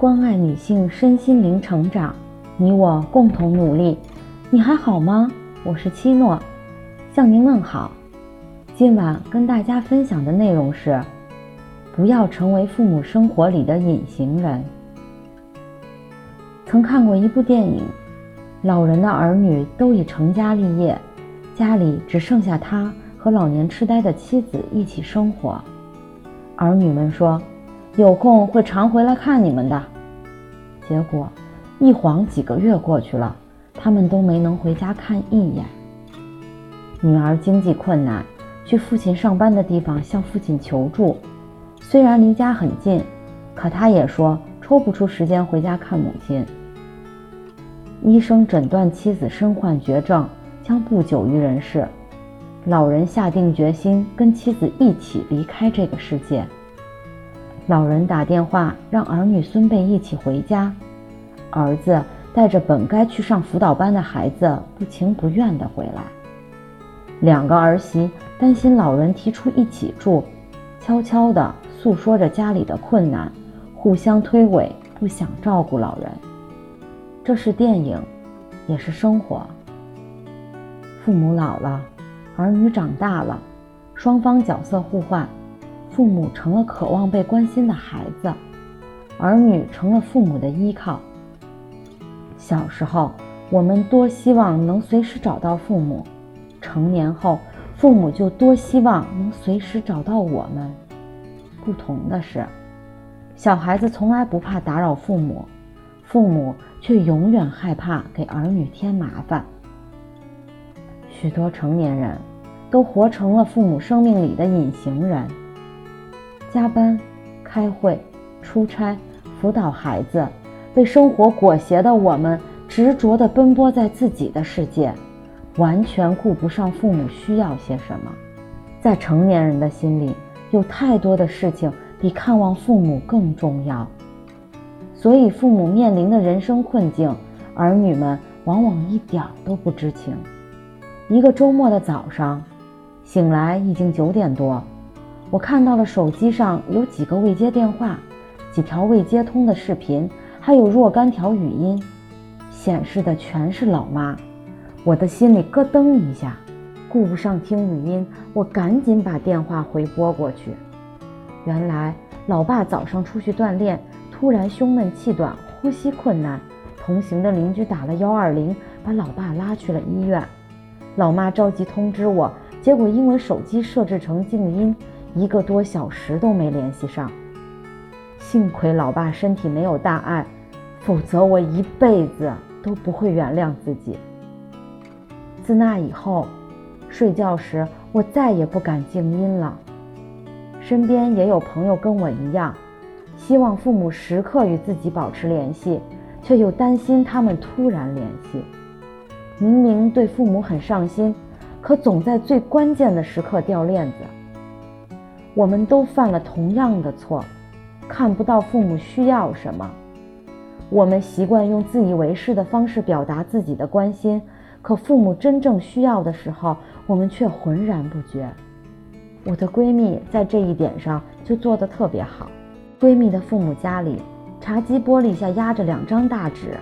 关爱女性身心灵成长，你我共同努力。你还好吗？我是七诺，向您问好。今晚跟大家分享的内容是：不要成为父母生活里的隐形人。曾看过一部电影，老人的儿女都已成家立业，家里只剩下他和老年痴呆的妻子一起生活。儿女们说。有空会常回来看你们的，结果一晃几个月过去了，他们都没能回家看一眼。女儿经济困难，去父亲上班的地方向父亲求助，虽然离家很近，可她也说抽不出时间回家看母亲。医生诊断妻子身患绝症，将不久于人世。老人下定决心跟妻子一起离开这个世界。老人打电话让儿女孙辈一起回家，儿子带着本该去上辅导班的孩子不情不愿地回来。两个儿媳担心老人提出一起住，悄悄地诉说着家里的困难，互相推诿，不想照顾老人。这是电影，也是生活。父母老了，儿女长大了，双方角色互换。父母成了渴望被关心的孩子，儿女成了父母的依靠。小时候，我们多希望能随时找到父母；成年后，父母就多希望能随时找到我们。不同的是，小孩子从来不怕打扰父母，父母却永远害怕给儿女添麻烦。许多成年人都活成了父母生命里的隐形人。加班、开会、出差、辅导孩子，被生活裹挟的我们，执着地奔波在自己的世界，完全顾不上父母需要些什么。在成年人的心里，有太多的事情比看望父母更重要。所以，父母面临的人生困境，儿女们往往一点都不知情。一个周末的早上，醒来已经九点多。我看到了手机上有几个未接电话，几条未接通的视频，还有若干条语音，显示的全是老妈。我的心里咯噔一下，顾不上听语音，我赶紧把电话回拨过去。原来老爸早上出去锻炼，突然胸闷气短，呼吸困难，同行的邻居打了幺二零，把老爸拉去了医院。老妈着急通知我，结果因为手机设置成静音。一个多小时都没联系上，幸亏老爸身体没有大碍，否则我一辈子都不会原谅自己。自那以后，睡觉时我再也不敢静音了。身边也有朋友跟我一样，希望父母时刻与自己保持联系，却又担心他们突然联系。明明对父母很上心，可总在最关键的时刻掉链子。我们都犯了同样的错，看不到父母需要什么。我们习惯用自以为是的方式表达自己的关心，可父母真正需要的时候，我们却浑然不觉。我的闺蜜在这一点上就做得特别好。闺蜜的父母家里，茶几玻璃下压着两张大纸，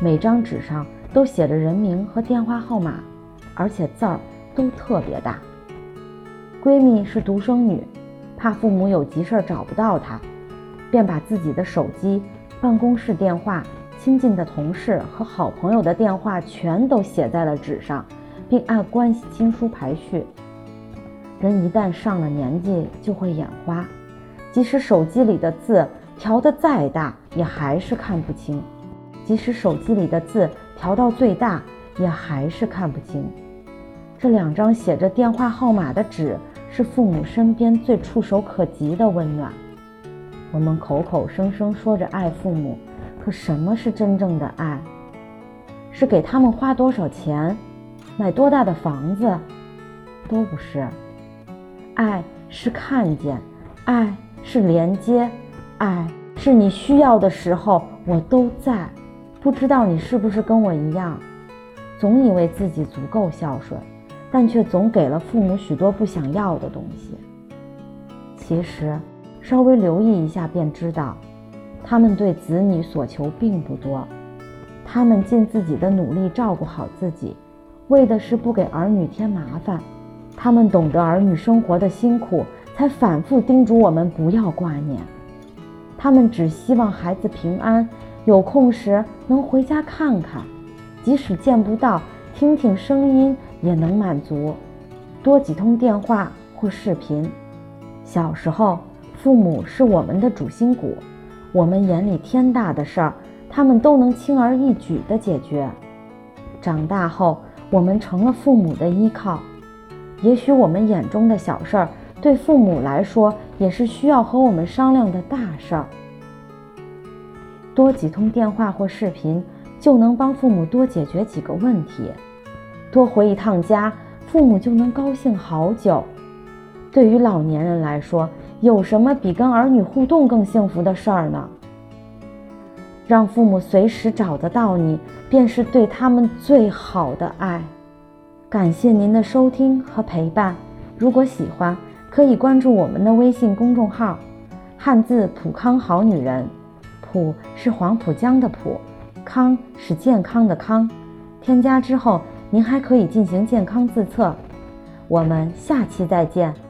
每张纸上都写着人名和电话号码，而且字儿都特别大。闺蜜是独生女，怕父母有急事找不到她，便把自己的手机、办公室电话、亲近的同事和好朋友的电话全都写在了纸上，并按关系亲疏排序。人一旦上了年纪，就会眼花，即使手机里的字调得再大，也还是看不清；即使手机里的字调到最大，也还是看不清。这两张写着电话号码的纸。是父母身边最触手可及的温暖。我们口口声声说着爱父母，可什么是真正的爱？是给他们花多少钱，买多大的房子？都不是。爱是看见，爱是连接，爱是你需要的时候我都在。不知道你是不是跟我一样，总以为自己足够孝顺。但却总给了父母许多不想要的东西。其实，稍微留意一下便知道，他们对子女所求并不多，他们尽自己的努力照顾好自己，为的是不给儿女添麻烦。他们懂得儿女生活的辛苦，才反复叮嘱我们不要挂念。他们只希望孩子平安，有空时能回家看看，即使见不到，听听声音也能满足。多几通电话或视频。小时候，父母是我们的主心骨，我们眼里天大的事儿，他们都能轻而易举地解决。长大后，我们成了父母的依靠。也许我们眼中的小事儿，对父母来说也是需要和我们商量的大事儿。多几通电话或视频，就能帮父母多解决几个问题；多回一趟家，父母就能高兴好久。对于老年人来说，有什么比跟儿女互动更幸福的事儿呢？让父母随时找得到你，便是对他们最好的爱。感谢您的收听和陪伴。如果喜欢，可以关注我们的微信公众号“汉字普康好女人”。普是黄浦江的浦，康是健康的康。添加之后，您还可以进行健康自测。我们下期再见。